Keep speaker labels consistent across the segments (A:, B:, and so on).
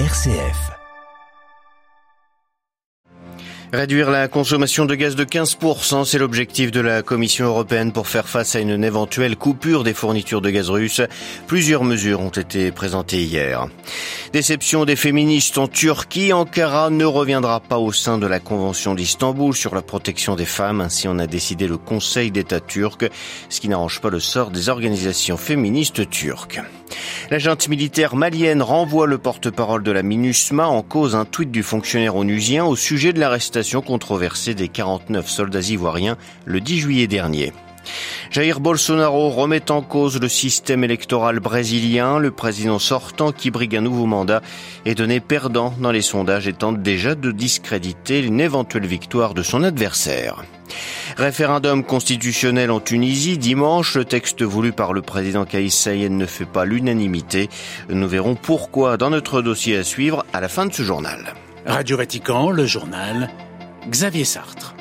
A: RCF.
B: Réduire la consommation de gaz de 15%, c'est l'objectif de la Commission européenne pour faire face à une éventuelle coupure des fournitures de gaz russe. Plusieurs mesures ont été présentées hier. Déception des féministes en Turquie, Ankara ne reviendra pas au sein de la Convention d'Istanbul sur la protection des femmes. Ainsi en a décidé le Conseil d'État turc, ce qui n'arrange pas le sort des organisations féministes turques. La junte militaire malienne renvoie le porte-parole de la MINUSMA en cause un tweet du fonctionnaire onusien au sujet de l'arrestation controversée des 49 soldats ivoiriens le 10 juillet dernier. Jair Bolsonaro remet en cause le système électoral brésilien. Le président sortant qui brigue un nouveau mandat est donné perdant dans les sondages et tente déjà de discréditer une éventuelle victoire de son adversaire. Référendum constitutionnel en Tunisie dimanche. Le texte voulu par le président Kaïs ne fait pas l'unanimité. Nous verrons pourquoi dans notre dossier à suivre à la fin de ce journal.
C: Radio Vatican, le journal Xavier Sartre.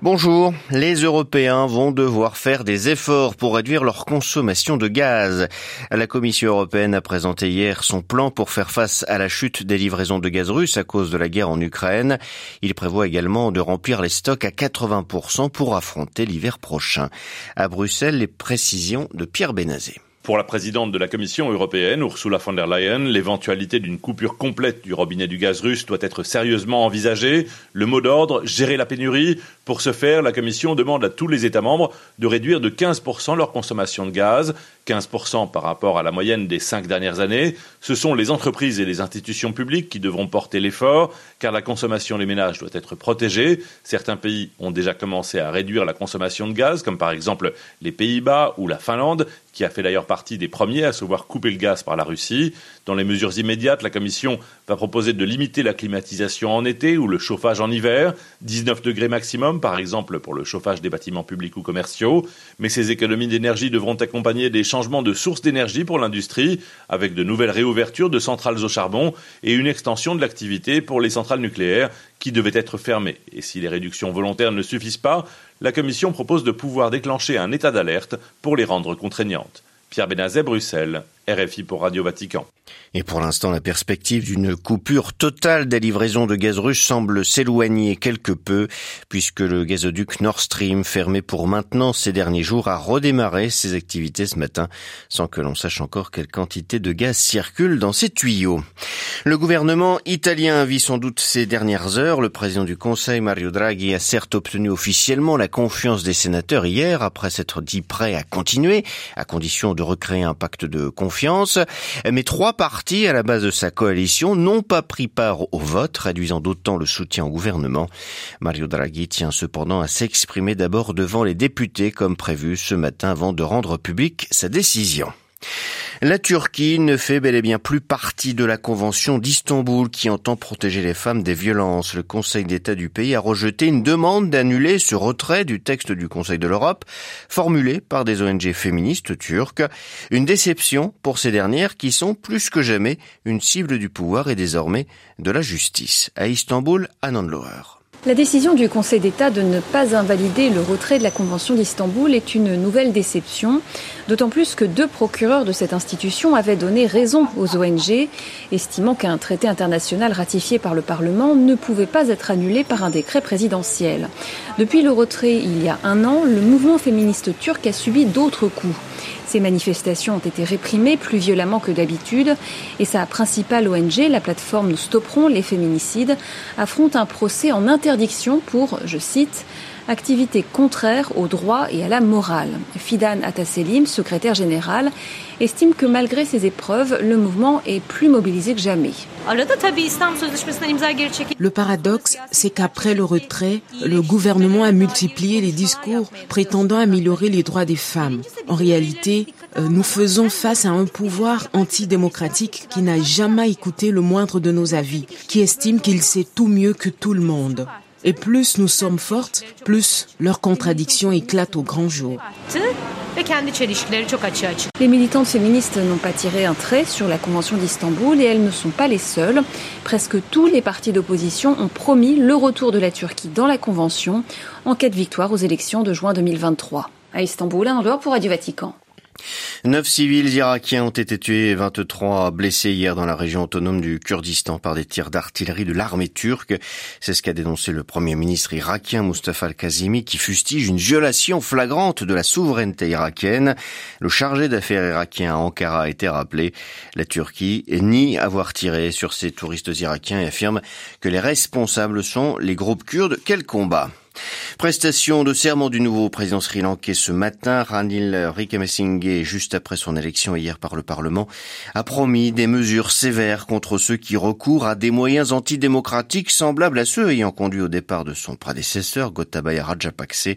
B: Bonjour, les Européens vont devoir faire des efforts pour réduire leur consommation de gaz. La Commission européenne a présenté hier son plan pour faire face à la chute des livraisons de gaz russe à cause de la guerre en Ukraine. Il prévoit également de remplir les stocks à 80% pour affronter l'hiver prochain. À Bruxelles, les précisions de Pierre Benazé.
D: Pour la présidente de la Commission européenne, Ursula von der Leyen, l'éventualité d'une coupure complète du robinet du gaz russe doit être sérieusement envisagée. Le mot d'ordre, gérer la pénurie. Pour ce faire, la Commission demande à tous les États membres de réduire de 15% leur consommation de gaz, 15% par rapport à la moyenne des cinq dernières années. Ce sont les entreprises et les institutions publiques qui devront porter l'effort, car la consommation des ménages doit être protégée. Certains pays ont déjà commencé à réduire la consommation de gaz, comme par exemple les Pays-Bas ou la Finlande, qui a fait d'ailleurs partie des premiers à se voir couper le gaz par la Russie. Dans les mesures immédiates, la Commission va proposer de limiter la climatisation en été ou le chauffage en hiver, 19 degrés maximum par exemple pour le chauffage des bâtiments publics ou commerciaux, mais ces économies d'énergie devront accompagner des changements de sources d'énergie pour l'industrie, avec de nouvelles réouvertures de centrales au charbon et une extension de l'activité pour les centrales nucléaires qui devaient être fermées. Et si les réductions volontaires ne suffisent pas, la Commission propose de pouvoir déclencher un état d'alerte pour les rendre contraignantes. Pierre Benazet, Bruxelles, RFI pour Radio Vatican.
B: Et pour l'instant, la perspective d'une coupure totale des livraisons de gaz russe semble s'éloigner quelque peu, puisque le gazoduc Nord Stream, fermé pour maintenant ces derniers jours, a redémarré ses activités ce matin, sans que l'on sache encore quelle quantité de gaz circule dans ces tuyaux. Le gouvernement italien vit sans doute ces dernières heures. Le président du Conseil, Mario Draghi, a certes obtenu officiellement la confiance des sénateurs hier, après s'être dit prêt à continuer, à condition de recréer un pacte de confiance. Mais trois partis à la base de sa coalition n'ont pas pris part au vote, réduisant d'autant le soutien au gouvernement. Mario Draghi tient cependant à s'exprimer d'abord devant les députés comme prévu ce matin avant de rendre publique sa décision. La Turquie ne fait bel et bien plus partie de la Convention d'Istanbul qui entend protéger les femmes des violences. Le Conseil d'État du pays a rejeté une demande d'annuler ce retrait du texte du Conseil de l'Europe formulé par des ONG féministes turques. Une déception pour ces dernières qui sont plus que jamais une cible du pouvoir et désormais de la justice. À Istanbul, Anand.
E: La décision du Conseil d'État de ne pas invalider le retrait de la Convention d'Istanbul est une nouvelle déception, d'autant plus que deux procureurs de cette institution avaient donné raison aux ONG, estimant qu'un traité international ratifié par le Parlement ne pouvait pas être annulé par un décret présidentiel. Depuis le retrait il y a un an, le mouvement féministe turc a subi d'autres coups. Ces manifestations ont été réprimées plus violemment que d'habitude et sa principale ONG, la plateforme Nous stopperons les féminicides, affronte un procès en interdiction pour, je cite, activité contraire au droit et à la morale. Fidan Atasselim, secrétaire général, estime que malgré ces épreuves, le mouvement est plus mobilisé que jamais.
F: Le paradoxe, c'est qu'après le retrait, le gouvernement a multiplié les discours prétendant améliorer les droits des femmes. En réalité, euh, nous faisons face à un pouvoir antidémocratique qui n'a jamais écouté le moindre de nos avis, qui estime qu'il sait tout mieux que tout le monde. Et plus nous sommes fortes, plus leurs contradictions éclatent au grand jour.
E: Les militantes féministes n'ont pas tiré un trait sur la Convention d'Istanbul et elles ne sont pas les seules. Presque tous les partis d'opposition ont promis le retour de la Turquie dans la Convention en cas de victoire aux élections de juin 2023. À Istanbul, un pour Radio Vatican.
B: Neuf civils irakiens ont été tués et 23 blessés hier dans la région autonome du Kurdistan par des tirs d'artillerie de l'armée turque. C'est ce qu'a dénoncé le premier ministre irakien Mustafa al-Kazimi qui fustige une violation flagrante de la souveraineté irakienne. Le chargé d'affaires irakien à Ankara a été rappelé. La Turquie nie avoir tiré sur ces touristes irakiens et affirme que les responsables sont les groupes kurdes qu'elle combat. Prestation de serment du nouveau président sri-lankais ce matin, Ranil Wickremesinghe, juste après son élection hier par le Parlement, a promis des mesures sévères contre ceux qui recourent à des moyens antidémocratiques semblables à ceux ayant conduit au départ de son prédécesseur, Gotabaya Rajapakse.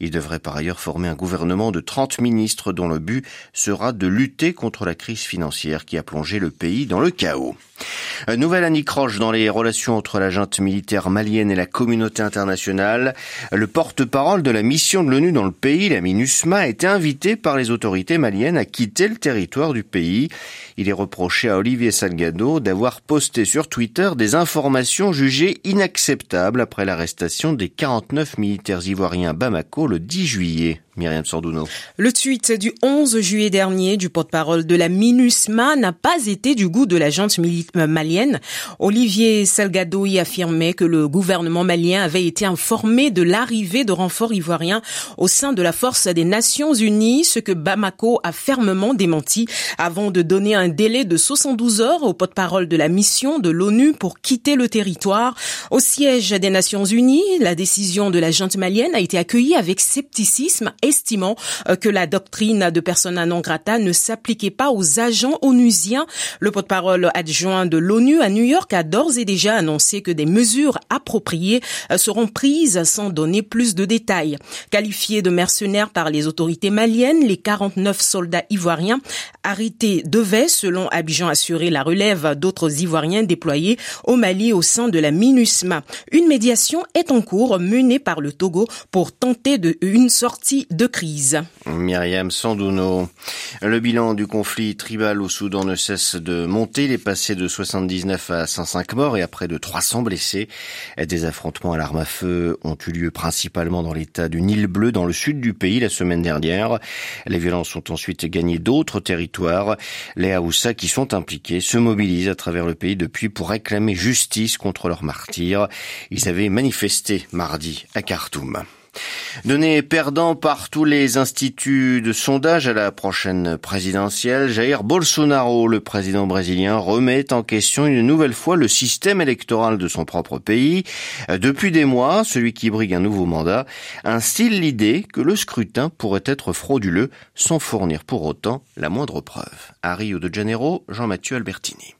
B: Il devrait par ailleurs former un gouvernement de 30 ministres dont le but sera de lutter contre la crise financière qui a plongé le pays dans le chaos. Nouvelle anicroche dans les relations entre la junte militaire malienne et la communauté internationale. Le porte-parole de la mission de l'ONU dans le pays, la MINUSMA, a été invité par les autorités maliennes à quitter le territoire du pays. Il est reproché à Olivier Salgado d'avoir posté sur Twitter des informations jugées inacceptables après l'arrestation des 49 militaires ivoiriens Bamako le 10 juillet.
F: Le tweet du 11 juillet dernier du porte-parole de la MINUSMA n'a pas été du goût de la junte euh, malienne. Olivier Salgado y affirmait que le gouvernement malien avait été informé de l'arrivée de renforts ivoiriens au sein de la force des Nations Unies, ce que Bamako a fermement démenti avant de donner un délai de 72 heures au porte-parole de la mission de l'ONU pour quitter le territoire. Au siège des Nations Unies, la décision de la junte malienne a été accueillie avec scepticisme estimant euh, que la doctrine de persona non grata ne s'appliquait pas aux agents onusiens. Le porte-parole adjoint de l'ONU à New York a d'ores et déjà annoncé que des mesures appropriées euh, seront prises sans donner plus de détails. Qualifiés de mercenaires par les autorités maliennes, les 49 soldats ivoiriens arrêtés devaient, selon Abidjan, assurer la relève d'autres Ivoiriens déployés au Mali au sein de la MINUSMA. Une médiation est en cours menée par le Togo pour tenter une sortie de crise.
B: Myriam Sandouno. Le bilan du conflit tribal au Soudan ne cesse de monter. Il est passé de 79 à 105 morts et à près de 300 blessés. Des affrontements à l'arme à feu ont eu lieu principalement dans l'état du Nil Bleu, dans le sud du pays, la semaine dernière. Les violences ont ensuite gagné d'autres territoires. Les Haoussa qui sont impliqués se mobilisent à travers le pays depuis pour réclamer justice contre leurs martyrs. Ils avaient manifesté mardi à Khartoum. Donné perdant par tous les instituts de sondage à la prochaine présidentielle, Jair Bolsonaro, le président brésilien, remet en question une nouvelle fois le système électoral de son propre pays. Depuis des mois, celui qui brigue un nouveau mandat instille l'idée que le scrutin pourrait être frauduleux sans fournir pour autant la moindre preuve. À Rio de Janeiro, Jean-Mathieu Albertini.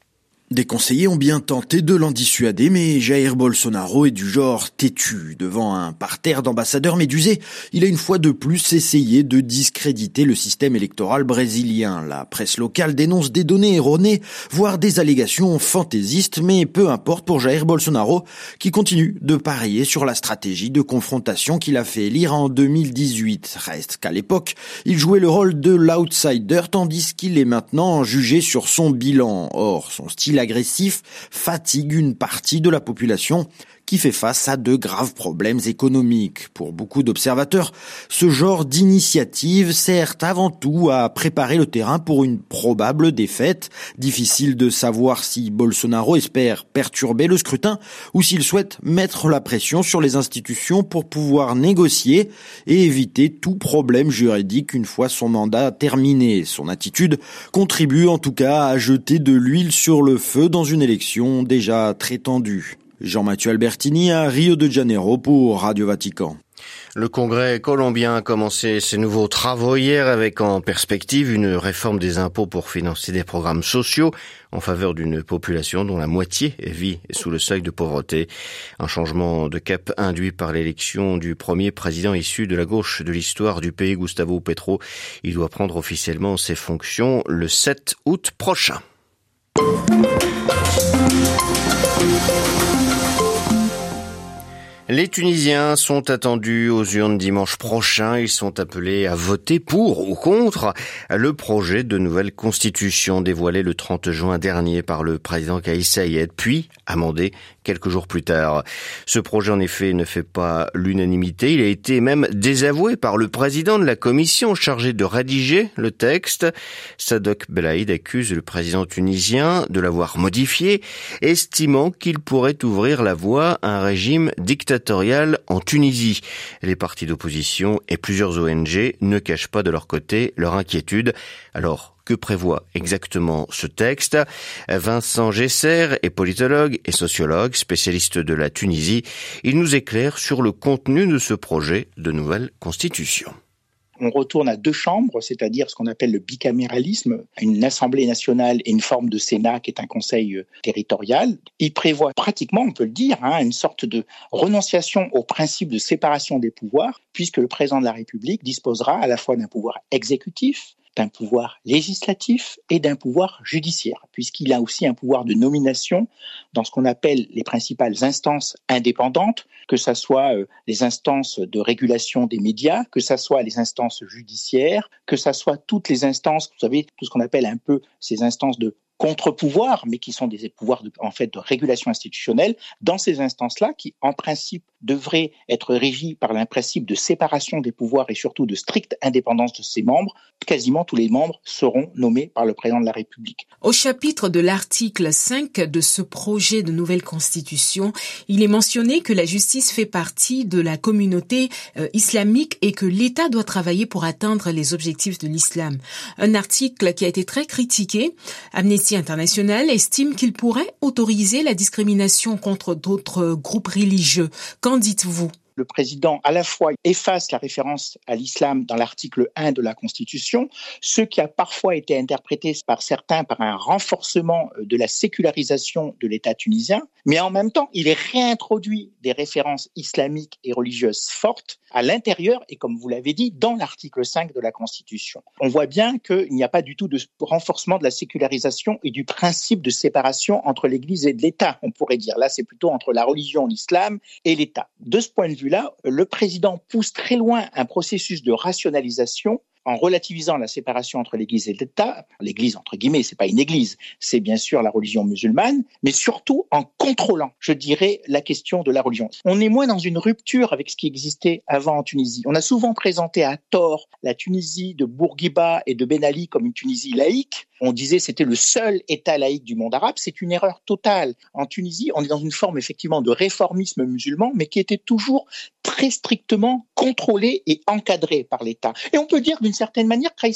A: Des conseillers ont bien tenté de l'en dissuader, mais Jair Bolsonaro est du genre têtu. Devant un parterre d'ambassadeurs médusés, il a une fois de plus essayé de discréditer le système électoral brésilien. La presse locale dénonce des données erronées, voire des allégations fantaisistes, mais peu importe pour Jair Bolsonaro, qui continue de parier sur la stratégie de confrontation qu'il a fait élire en 2018. Reste qu'à l'époque, il jouait le rôle de l'outsider, tandis qu'il est maintenant jugé sur son bilan. Or, son style agressif fatigue une partie de la population qui fait face à de graves problèmes économiques. Pour beaucoup d'observateurs, ce genre d'initiative sert avant tout à préparer le terrain pour une probable défaite. Difficile de savoir si Bolsonaro espère perturber le scrutin ou s'il souhaite mettre la pression sur les institutions pour pouvoir négocier et éviter tout problème juridique une fois son mandat terminé. Son attitude contribue en tout cas à jeter de l'huile sur le feu dans une élection déjà très tendue. Jean-Mathieu Albertini à Rio de Janeiro pour Radio Vatican.
B: Le Congrès colombien a commencé ses nouveaux travaux hier avec en perspective une réforme des impôts pour financer des programmes sociaux en faveur d'une population dont la moitié vit sous le seuil de pauvreté. Un changement de cap induit par l'élection du premier président issu de la gauche de l'histoire du pays, Gustavo Petro. Il doit prendre officiellement ses fonctions le 7 août prochain. Les Tunisiens sont attendus aux urnes dimanche prochain. Ils sont appelés à voter pour ou contre le projet de nouvelle constitution dévoilé le 30 juin dernier par le président Kaïs Saïed, puis amendé quelques jours plus tard. Ce projet, en effet, ne fait pas l'unanimité. Il a été même désavoué par le président de la commission chargée de rédiger le texte. Sadok Belaïd accuse le président tunisien de l'avoir modifié, estimant qu'il pourrait ouvrir la voie à un régime dictatorial en Tunisie. Les partis d'opposition et plusieurs ONG ne cachent pas de leur côté leur inquiétude. Alors, que prévoit exactement ce texte? Vincent Gesser est politologue et sociologue, spécialiste de la Tunisie. Il nous éclaire sur le contenu de ce projet de nouvelle constitution
G: on retourne à deux chambres, c'est-à-dire ce qu'on appelle le bicaméralisme, une assemblée nationale et une forme de Sénat qui est un conseil euh, territorial. Il prévoit pratiquement, on peut le dire, hein, une sorte de renonciation au principe de séparation des pouvoirs, puisque le président de la République disposera à la fois d'un pouvoir exécutif, d'un pouvoir législatif et d'un pouvoir judiciaire, puisqu'il a aussi un pouvoir de nomination dans ce qu'on appelle les principales instances indépendantes, que ce soit euh, les instances de régulation des médias, que ce soit les instances judiciaires, que ce soit toutes les instances, vous savez, tout ce qu'on appelle un peu ces instances de contre-pouvoirs, mais qui sont des pouvoirs de, en fait de régulation institutionnelle, dans ces instances-là, qui en principe devraient être régies par un principe de séparation des pouvoirs et surtout de stricte indépendance de ses membres, quasiment tous les membres seront nommés par le président de la République.
F: Au chapitre de l'article 5 de ce projet de nouvelle constitution, il est mentionné que la justice fait partie de la communauté euh, islamique et que l'État doit travailler pour atteindre les objectifs de l'islam. Un article qui a été très critiqué. Amnesty international estime qu'il pourrait autoriser la discrimination contre d'autres groupes religieux. Qu'en dites-vous?
G: Le président à la fois efface la référence à l'islam dans l'article 1 de la Constitution, ce qui a parfois été interprété par certains par un renforcement euh, de la sécularisation de l'État tunisien, mais en même temps, il réintroduit des références islamiques et religieuses fortes à l'intérieur et, comme vous l'avez dit, dans l'article 5 de la Constitution. On voit bien qu'il n'y a pas du tout de renforcement de la sécularisation et du principe de séparation entre l'Église et l'État, on pourrait dire. Là, c'est plutôt entre la religion, l'islam et l'État. De ce point de vue, là le président pousse très loin un processus de rationalisation en relativisant la séparation entre l'Église et l'État, l'Église entre guillemets, c'est pas une Église, c'est bien sûr la religion musulmane, mais surtout en contrôlant, je dirais, la question de la religion. On est moins dans une rupture avec ce qui existait avant en Tunisie. On a souvent présenté à tort la Tunisie de Bourguiba et de Ben Ali comme une Tunisie laïque. On disait c'était le seul État laïque du monde arabe. C'est une erreur totale. En Tunisie, on est dans une forme effectivement de réformisme musulman, mais qui était toujours très strictement contrôlé et encadré par l'État. Et on peut dire d'une certaine manière, Kais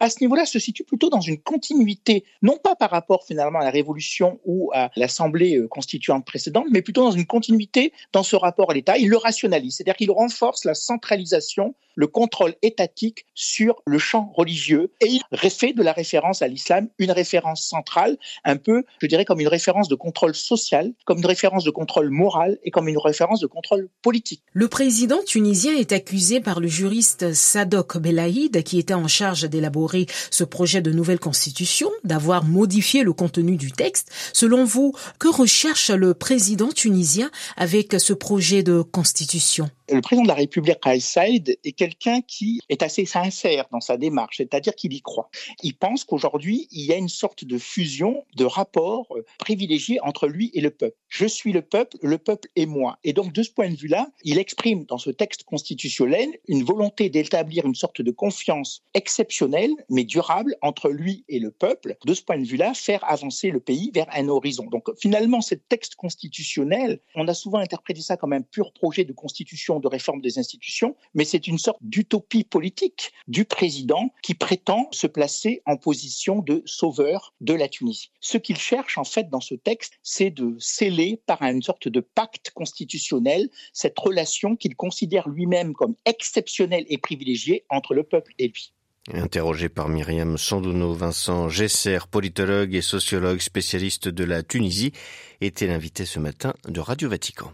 G: à ce niveau-là, se situe plutôt dans une continuité, non pas par rapport finalement à la Révolution ou à l'Assemblée euh, constituante précédente, mais plutôt dans une continuité dans ce rapport à l'État. Il le rationalise, c'est-à-dire qu'il renforce la centralisation, le contrôle étatique sur le champ religieux et il refait de la référence à l'islam une référence centrale, un peu, je dirais, comme une référence de contrôle social, comme une référence de contrôle moral et comme une référence de contrôle politique.
F: Le président tunisien est accusé par le juriste Sadok Belaïd, qui était en charge d'élaborer ce projet de nouvelle constitution, d'avoir modifié le contenu du texte. Selon vous, que recherche le président tunisien avec ce projet de constitution?
G: Le président de la République, Kais Saïd, est quelqu'un qui est assez sincère dans sa démarche, c'est-à-dire qu'il y croit. Il pense qu'aujourd'hui, il y a une sorte de fusion, de rapport euh, privilégié entre lui et le peuple. Je suis le peuple, le peuple est moi. Et donc, de ce point de vue-là, il exprime dans ce texte constitutionnel une volonté d'établir une sorte de confiance exceptionnelle, mais durable, entre lui et le peuple. De ce point de vue-là, faire avancer le pays vers un horizon. Donc, finalement, ce texte constitutionnel, on a souvent interprété ça comme un pur projet de constitution de réforme des institutions, mais c'est une sorte d'utopie politique du président qui prétend se placer en position de sauveur de la Tunisie. Ce qu'il cherche en fait dans ce texte, c'est de sceller par une sorte de pacte constitutionnel cette relation qu'il considère lui-même comme exceptionnelle et privilégiée entre le peuple et lui.
B: Interrogé par Myriam Sandono, Vincent Gesser, politologue et sociologue spécialiste de la Tunisie, était l'invité ce matin de Radio Vatican.